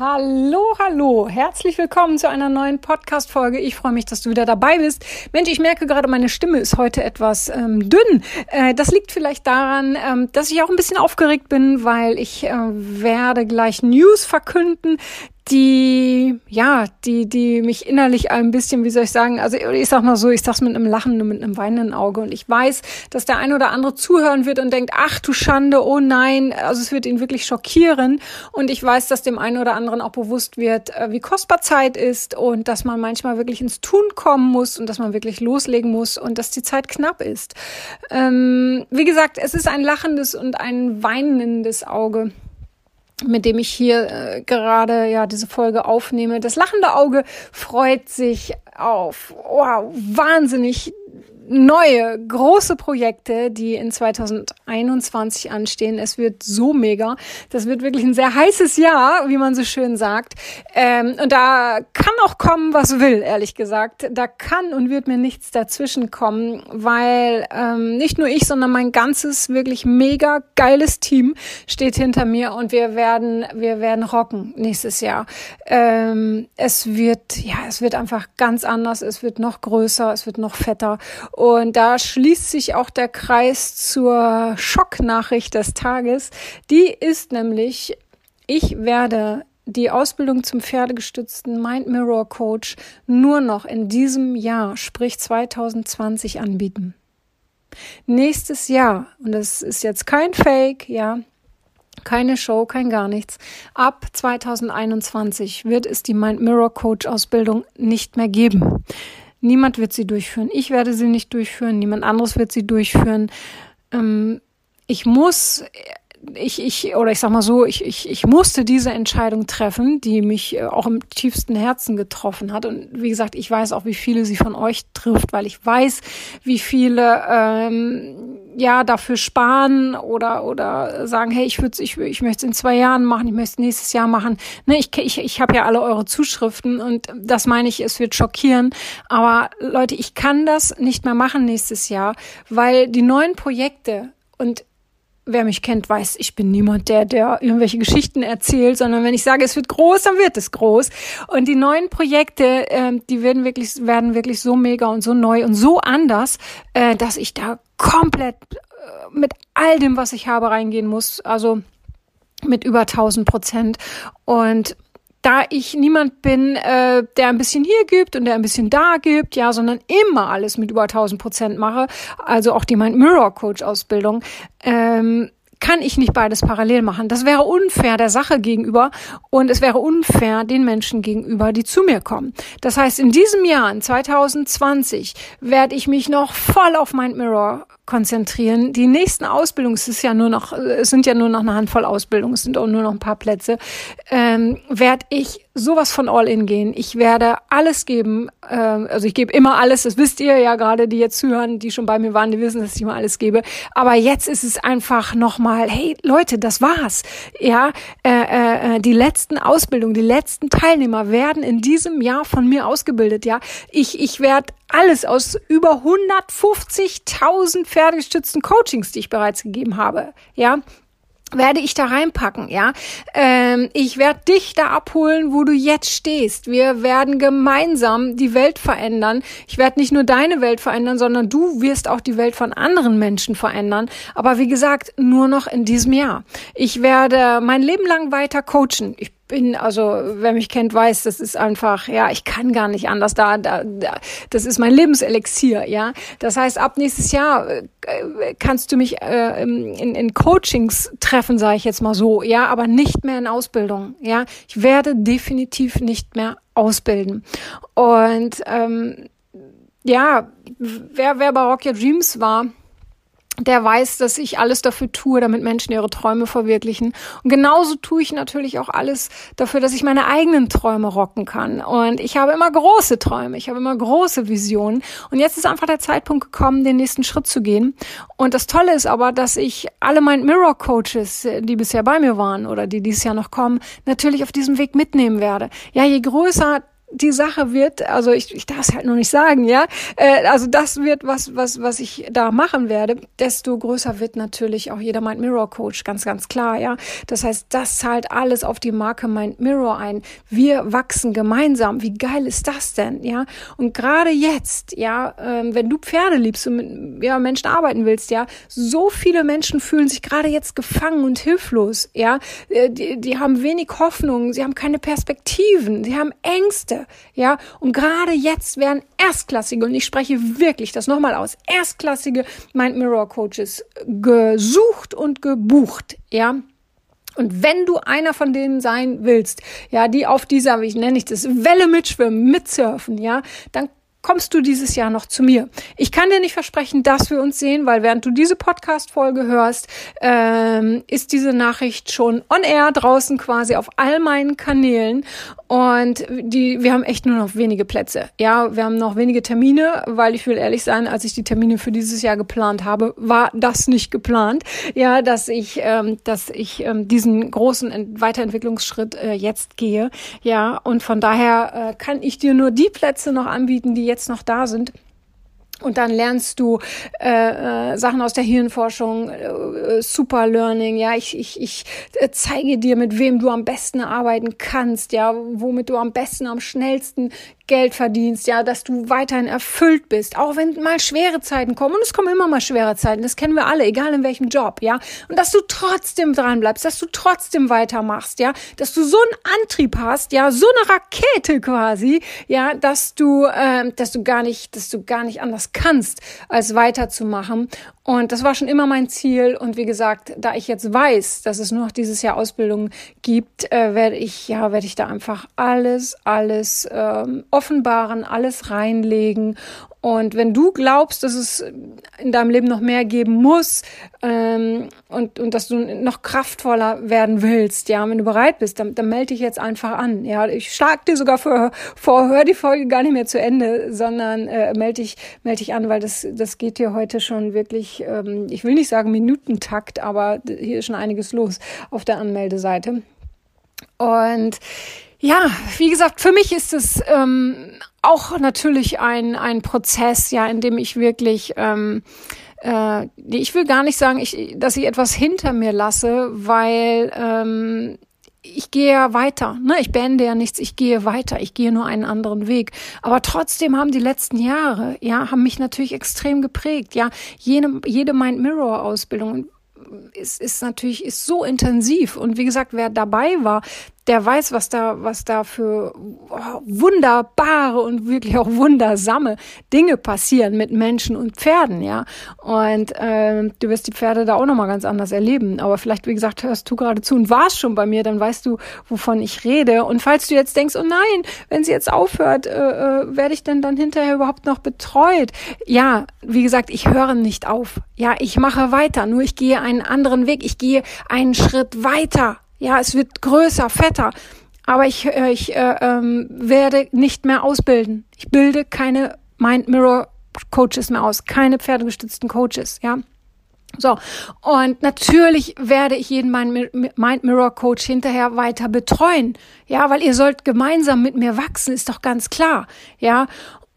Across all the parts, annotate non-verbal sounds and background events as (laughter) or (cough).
Hallo, hallo, herzlich willkommen zu einer neuen Podcast-Folge. Ich freue mich, dass du wieder dabei bist. Mensch, ich merke gerade, meine Stimme ist heute etwas ähm, dünn. Äh, das liegt vielleicht daran, ähm, dass ich auch ein bisschen aufgeregt bin, weil ich äh, werde gleich News verkünden, die, ja, die, die mich innerlich ein bisschen, wie soll ich sagen, also ich sag mal so, ich sag's mit einem lachenden, mit einem weinenden Auge. Und ich weiß, dass der ein oder andere zuhören wird und denkt, ach du Schande, oh nein, also es wird ihn wirklich schockieren. Und ich weiß, dass dem einen oder anderen auch bewusst wird, äh, wie kostbar Zeit ist und dass man manchmal wirklich ins Tun kommen muss und dass man wirklich loslegen muss und dass die Zeit knapp ist. Ähm, wie gesagt, es ist ein lachendes und ein weinendes Auge mit dem ich hier äh, gerade ja diese Folge aufnehme. Das lachende Auge freut sich auf wow, wahnsinnig neue große Projekte, die in 2021 anstehen. Es wird so mega. Das wird wirklich ein sehr heißes Jahr, wie man so schön sagt. Ähm, und da kann auch kommen, was will, ehrlich gesagt. Da kann und wird mir nichts dazwischen kommen, weil ähm, nicht nur ich, sondern mein ganzes wirklich mega geiles Team steht hinter mir und wir werden, wir werden rocken nächstes Jahr. Ähm, es wird, ja, es wird einfach ganz anders. Es wird noch größer. Es wird noch fetter. Und da schließt sich auch der Kreis zur Schocknachricht des Tages. Die ist nämlich, ich werde die Ausbildung zum pferdegestützten Mind Mirror Coach nur noch in diesem Jahr, sprich 2020, anbieten. Nächstes Jahr, und das ist jetzt kein Fake, ja, keine Show, kein gar nichts. Ab 2021 wird es die Mind Mirror Coach Ausbildung nicht mehr geben. Niemand wird sie durchführen. Ich werde sie nicht durchführen. Niemand anderes wird sie durchführen. Ähm, ich muss, ich, ich, oder ich sag mal so, ich, ich, ich musste diese Entscheidung treffen, die mich äh, auch im tiefsten Herzen getroffen hat. Und wie gesagt, ich weiß auch, wie viele sie von euch trifft, weil ich weiß, wie viele ähm, ja dafür sparen oder oder sagen, hey, ich würde ich, ich möchte es in zwei Jahren machen, ich möchte es nächstes Jahr machen. Ne, ich ich, ich habe ja alle eure Zuschriften und das meine ich, es wird schockieren. Aber Leute, ich kann das nicht mehr machen nächstes Jahr, weil die neuen Projekte und wer mich kennt, weiß, ich bin niemand, der, der irgendwelche Geschichten erzählt, sondern wenn ich sage, es wird groß, dann wird es groß. Und die neuen Projekte, äh, die werden wirklich, werden wirklich so mega und so neu und so anders, äh, dass ich da komplett äh, mit all dem, was ich habe, reingehen muss. Also mit über 1000 Prozent. Und da ich niemand bin, äh, der ein bisschen hier gibt und der ein bisschen da gibt, ja, sondern immer alles mit über 1000 Prozent mache, also auch die Mind Mirror Coach Ausbildung, ähm, kann ich nicht beides parallel machen. Das wäre unfair der Sache gegenüber und es wäre unfair den Menschen gegenüber, die zu mir kommen. Das heißt, in diesem Jahr, in 2020, werde ich mich noch voll auf Mind Mirror konzentrieren. Die nächsten Ausbildungen, es ist ja nur noch, es sind ja nur noch eine Handvoll Ausbildungen, es sind auch nur noch ein paar Plätze, ähm, werde ich sowas von All-In gehen. Ich werde alles geben, ähm, also ich gebe immer alles, das wisst ihr ja gerade, die jetzt zuhören, die schon bei mir waren, die wissen, dass ich immer alles gebe. Aber jetzt ist es einfach nochmal, hey Leute, das war's. Ja, äh, äh, die letzten Ausbildungen, die letzten Teilnehmer werden in diesem Jahr von mir ausgebildet. Ja, ich, ich werde alles aus über 150.000 pferdegestützten Coachings, die ich bereits gegeben habe, ja, werde ich da reinpacken, ja. Ähm, ich werde dich da abholen, wo du jetzt stehst. Wir werden gemeinsam die Welt verändern. Ich werde nicht nur deine Welt verändern, sondern du wirst auch die Welt von anderen Menschen verändern. Aber wie gesagt, nur noch in diesem Jahr. Ich werde mein Leben lang weiter coachen. Ich bin, also wer mich kennt, weiß, das ist einfach, ja, ich kann gar nicht anders. Da, da, da das ist mein Lebenselixier, ja. Das heißt, ab nächstes Jahr äh, kannst du mich äh, in, in Coachings treffen, sage ich jetzt mal so, ja, aber nicht mehr in Ausbildung, ja. Ich werde definitiv nicht mehr ausbilden. Und ähm, ja, wer, wer bei Rock Your Dreams war, der weiß, dass ich alles dafür tue, damit Menschen ihre Träume verwirklichen. Und genauso tue ich natürlich auch alles dafür, dass ich meine eigenen Träume rocken kann. Und ich habe immer große Träume, ich habe immer große Visionen. Und jetzt ist einfach der Zeitpunkt gekommen, den nächsten Schritt zu gehen. Und das Tolle ist aber, dass ich alle Mind Mirror Coaches, die bisher bei mir waren oder die dieses Jahr noch kommen, natürlich auf diesem Weg mitnehmen werde. Ja, je größer die Sache wird, also ich, ich darf es halt noch nicht sagen, ja, äh, also das wird was, was, was ich da machen werde, desto größer wird natürlich auch jeder Mind Mirror Coach, ganz, ganz klar, ja. Das heißt, das zahlt alles auf die Marke Mind Mirror ein. Wir wachsen gemeinsam. Wie geil ist das denn, ja? Und gerade jetzt, ja, ähm, wenn du Pferde liebst und mit ja, Menschen arbeiten willst, ja, so viele Menschen fühlen sich gerade jetzt gefangen und hilflos, ja. Äh, die, die haben wenig Hoffnung, sie haben keine Perspektiven, sie haben Ängste ja. Und gerade jetzt werden erstklassige, und ich spreche wirklich das nochmal aus, erstklassige Mind Mirror Coaches gesucht und gebucht, ja. Und wenn du einer von denen sein willst, ja, die auf dieser, wie nenne ich das, Welle mitschwimmen, mitsurfen, ja, dann kommst du dieses Jahr noch zu mir. Ich kann dir nicht versprechen, dass wir uns sehen, weil während du diese Podcast-Folge hörst, ähm, ist diese Nachricht schon on air draußen quasi auf all meinen Kanälen. Und die, wir haben echt nur noch wenige Plätze. Ja, wir haben noch wenige Termine, weil ich will ehrlich sein, als ich die Termine für dieses Jahr geplant habe, war das nicht geplant. Ja, dass ich, ähm, dass ich ähm, diesen großen Weiterentwicklungsschritt äh, jetzt gehe. Ja, und von daher äh, kann ich dir nur die Plätze noch anbieten, die jetzt noch da sind. Und dann lernst du äh, äh, Sachen aus der Hirnforschung, äh, Super Learning, ja, ich, ich, ich äh, zeige dir, mit wem du am besten arbeiten kannst, ja, womit du am besten, am schnellsten Geld verdienst, ja, dass du weiterhin erfüllt bist, auch wenn mal schwere Zeiten kommen. Und es kommen immer mal schwere Zeiten, das kennen wir alle, egal in welchem Job, ja. Und dass du trotzdem dran bleibst, dass du trotzdem weitermachst, ja, dass du so einen Antrieb hast, ja, so eine Rakete quasi, ja, dass du, äh, dass du gar nicht, dass du gar nicht anders kannst, als weiterzumachen. Und das war schon immer mein Ziel. Und wie gesagt, da ich jetzt weiß, dass es nur noch dieses Jahr Ausbildung gibt, äh, werde ich, ja, werde ich da einfach alles, alles ähm, offenbaren, alles reinlegen und wenn du glaubst, dass es in deinem Leben noch mehr geben muss ähm, und, und dass du noch kraftvoller werden willst, ja, wenn du bereit bist, dann, dann melde dich jetzt einfach an. Ja, ich schlag dir sogar vor, vor, hör die Folge gar nicht mehr zu Ende, sondern äh, melde dich, melde dich an, weil das, das geht dir heute schon wirklich, ähm, ich will nicht sagen Minutentakt, aber hier ist schon einiges los auf der Anmeldeseite. Und ja, wie gesagt, für mich ist es ähm, auch natürlich ein, ein Prozess, ja, in dem ich wirklich, ähm, äh, ich will gar nicht sagen, ich, dass ich etwas hinter mir lasse, weil ähm, ich gehe ja weiter, ne? Ich beende ja nichts, ich gehe weiter, ich gehe nur einen anderen Weg. Aber trotzdem haben die letzten Jahre, ja, haben mich natürlich extrem geprägt, ja. Jede, jede Mind Mirror Ausbildung ist, ist natürlich ist so intensiv und wie gesagt, wer dabei war, der weiß, was da, was da für oh, wunderbare und wirklich auch wundersame Dinge passieren mit Menschen und Pferden, ja. Und äh, du wirst die Pferde da auch nochmal ganz anders erleben. Aber vielleicht, wie gesagt, hörst du gerade zu und warst schon bei mir, dann weißt du, wovon ich rede. Und falls du jetzt denkst, oh nein, wenn sie jetzt aufhört, äh, äh, werde ich denn dann hinterher überhaupt noch betreut? Ja, wie gesagt, ich höre nicht auf. Ja, ich mache weiter, nur ich gehe einen anderen Weg. Ich gehe einen Schritt weiter. Ja, es wird größer, fetter. Aber ich, äh, ich äh, ähm, werde nicht mehr ausbilden. Ich bilde keine Mind Mirror Coaches mehr aus, keine pferdegestützten Coaches, ja. So, und natürlich werde ich jeden Mind Mirror Coach hinterher weiter betreuen. Ja, weil ihr sollt gemeinsam mit mir wachsen, ist doch ganz klar. Ja,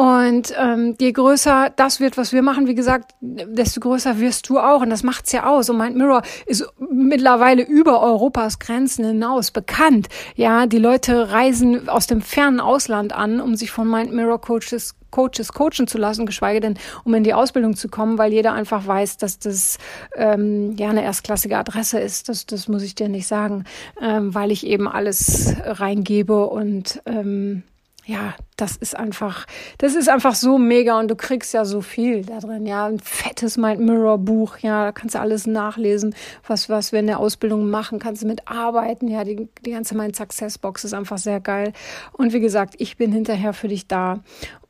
und ähm, je größer das wird, was wir machen, wie gesagt, desto größer wirst du auch. Und das macht's ja aus. Und Mind Mirror ist mittlerweile über Europas Grenzen hinaus bekannt. Ja, die Leute reisen aus dem fernen Ausland an, um sich von Mind Mirror Coaches Coaches coachen zu lassen, geschweige denn, um in die Ausbildung zu kommen, weil jeder einfach weiß, dass das ähm, ja eine erstklassige Adresse ist. Das, das muss ich dir nicht sagen, ähm, weil ich eben alles reingebe und ähm, ja, das ist einfach, das ist einfach so mega und du kriegst ja so viel da drin, ja, ein fettes Mind Mirror Buch, ja, da kannst du alles nachlesen, was, was wir in der Ausbildung machen, kannst du mitarbeiten, ja, die, die ganze Mind Success Box ist einfach sehr geil. Und wie gesagt, ich bin hinterher für dich da.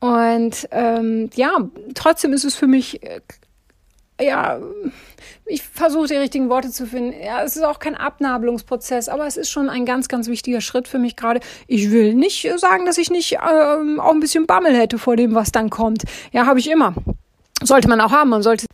Und ähm, ja, trotzdem ist es für mich ja, ich versuche die richtigen Worte zu finden. Ja, es ist auch kein Abnabelungsprozess, aber es ist schon ein ganz, ganz wichtiger Schritt für mich gerade. Ich will nicht sagen, dass ich nicht ähm, auch ein bisschen Bammel hätte vor dem, was dann kommt. Ja, habe ich immer. Sollte man auch haben. Man sollte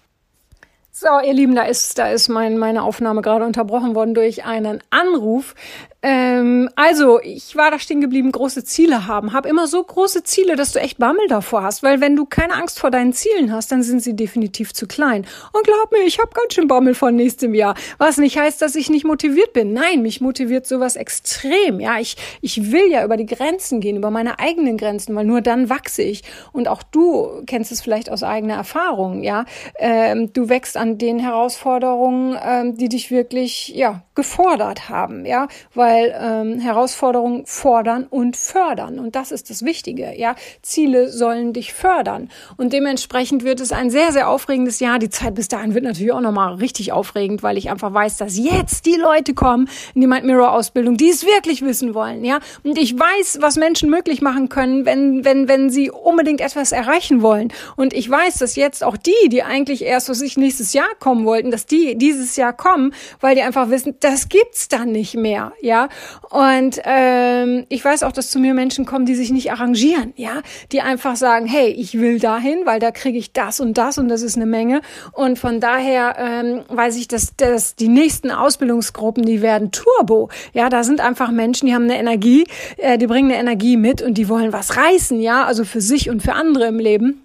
so, ihr Lieben, da ist, da ist mein, meine Aufnahme gerade unterbrochen worden durch einen Anruf. Ähm, also, ich war da stehen geblieben, große Ziele haben. Hab immer so große Ziele, dass du echt Bammel davor hast. Weil wenn du keine Angst vor deinen Zielen hast, dann sind sie definitiv zu klein. Und glaub mir, ich habe ganz schön Bammel von nächstem Jahr. Was nicht heißt, dass ich nicht motiviert bin. Nein, mich motiviert sowas extrem. Ja, ich, ich will ja über die Grenzen gehen, über meine eigenen Grenzen, weil nur dann wachse ich. Und auch du kennst es vielleicht aus eigener Erfahrung. Ja, ähm, du wächst an den Herausforderungen, ähm, die dich wirklich, ja, gefordert haben. Ja, weil ähm, Herausforderungen fordern und fördern. Und das ist das Wichtige. Ja, Ziele sollen dich fördern. Und dementsprechend wird es ein sehr, sehr aufregendes Jahr. Die Zeit bis dahin wird natürlich auch nochmal richtig aufregend, weil ich einfach weiß, dass jetzt die Leute kommen in die Mind Mirror Ausbildung, die es wirklich wissen wollen. Ja, und ich weiß, was Menschen möglich machen können, wenn, wenn, wenn sie unbedingt etwas erreichen wollen. Und ich weiß, dass jetzt auch die, die eigentlich erst, was ich nächstes Jahr kommen wollten, dass die dieses Jahr kommen, weil die einfach wissen, das gibt's dann nicht mehr. Ja, und ähm, ich weiß auch, dass zu mir Menschen kommen, die sich nicht arrangieren, ja, die einfach sagen, hey, ich will dahin, weil da kriege ich das und das und das ist eine Menge. Und von daher ähm, weiß ich, dass, dass die nächsten Ausbildungsgruppen, die werden Turbo. Ja, da sind einfach Menschen, die haben eine Energie, äh, die bringen eine Energie mit und die wollen was reißen, ja, also für sich und für andere im Leben.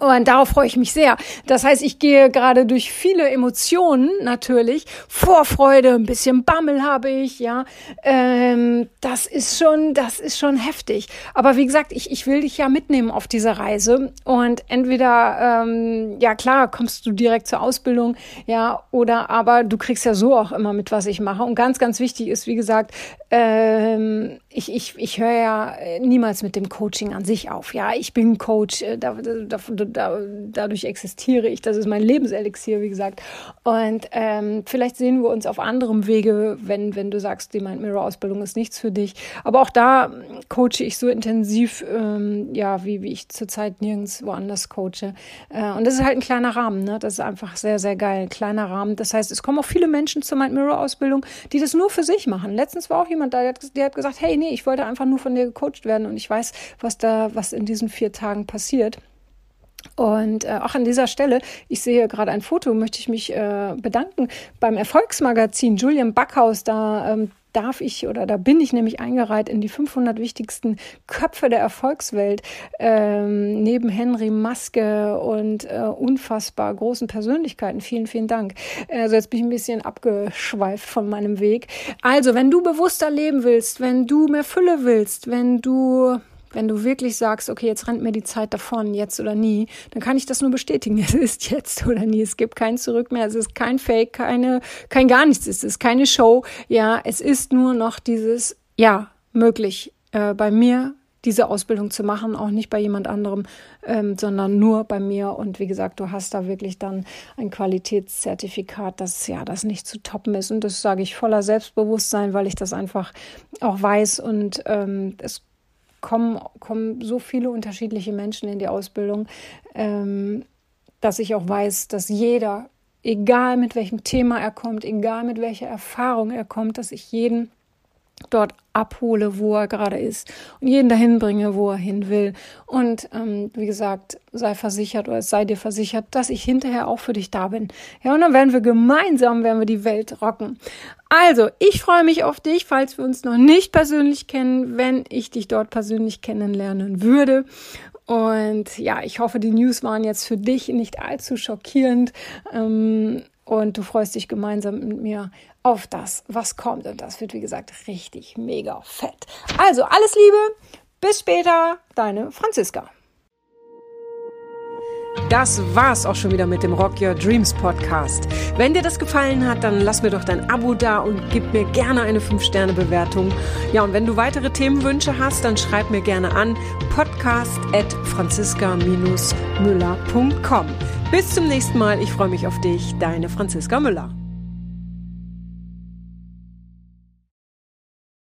Und darauf freue ich mich sehr. Das heißt, ich gehe gerade durch viele Emotionen natürlich. Vorfreude, ein bisschen Bammel habe ich, ja. Ähm, das ist schon, das ist schon heftig. Aber wie gesagt, ich, ich will dich ja mitnehmen auf diese Reise. Und entweder, ähm, ja klar, kommst du direkt zur Ausbildung, ja, oder aber du kriegst ja so auch immer mit, was ich mache. Und ganz, ganz wichtig ist, wie gesagt, ähm, ich, ich, ich höre ja niemals mit dem Coaching an sich auf. Ja, ich bin Coach, äh, da, da, da, dadurch existiere ich, das ist mein Lebenselixier, wie gesagt. Und ähm, vielleicht sehen wir uns auf anderem Wege, wenn, wenn du sagst, die Mind Mirror Ausbildung ist nichts für dich. Aber auch da coache ich so intensiv, ähm, ja, wie, wie ich zurzeit nirgends woanders coache. Äh, und das ist halt ein kleiner Rahmen, ne? Das ist einfach sehr, sehr geil. Ein kleiner Rahmen. Das heißt, es kommen auch viele Menschen zur Mind Mirror Ausbildung, die das nur für sich machen. Letztens war auch jemand da, der hat, der hat gesagt, hey, nee, ich wollte einfach nur von dir gecoacht werden und ich weiß, was da, was in diesen vier Tagen passiert. Und äh, auch an dieser Stelle, ich sehe gerade ein Foto, möchte ich mich äh, bedanken beim Erfolgsmagazin Julian Backhaus. Da ähm, darf ich oder da bin ich nämlich eingereiht in die 500 wichtigsten Köpfe der Erfolgswelt ähm, neben Henry Maske und äh, unfassbar großen Persönlichkeiten. Vielen, vielen Dank. Also jetzt bin ich ein bisschen abgeschweift von meinem Weg. Also, wenn du bewusster leben willst, wenn du mehr Fülle willst, wenn du wenn du wirklich sagst, okay, jetzt rennt mir die Zeit davon, jetzt oder nie, dann kann ich das nur bestätigen. (laughs) Es ist jetzt oder nie. Es gibt kein Zurück mehr. Es ist kein Fake, keine, kein gar nichts. Es ist keine Show. Ja, es ist nur noch dieses, ja, möglich, äh, bei mir diese Ausbildung zu machen, auch nicht bei jemand anderem, ähm, sondern nur bei mir. Und wie gesagt, du hast da wirklich dann ein Qualitätszertifikat, das ja das nicht zu toppen ist. Und das sage ich voller Selbstbewusstsein, weil ich das einfach auch weiß und ähm, es kommen, kommen so viele unterschiedliche Menschen in die Ausbildung, ähm, dass ich auch weiß, dass jeder, egal mit welchem Thema er kommt, egal mit welcher Erfahrung er kommt, dass ich jeden dort abhole, wo er gerade ist und jeden dahin bringe, wo er hin will. Und ähm, wie gesagt, sei versichert oder es sei dir versichert, dass ich hinterher auch für dich da bin. Ja, und dann werden wir gemeinsam, werden wir die Welt rocken. Also, ich freue mich auf dich, falls wir uns noch nicht persönlich kennen, wenn ich dich dort persönlich kennenlernen würde. Und ja, ich hoffe, die News waren jetzt für dich nicht allzu schockierend. Ähm, und du freust dich gemeinsam mit mir auf das, was kommt. Und das wird, wie gesagt, richtig mega fett. Also, alles Liebe, bis später, deine Franziska. Das war's auch schon wieder mit dem Rock Your Dreams Podcast. Wenn dir das gefallen hat, dann lass mir doch dein Abo da und gib mir gerne eine 5-Sterne-Bewertung. Ja, und wenn du weitere Themenwünsche hast, dann schreib mir gerne an podcast at franziska-müller.com. Bis zum nächsten Mal. Ich freue mich auf dich. Deine Franziska Müller.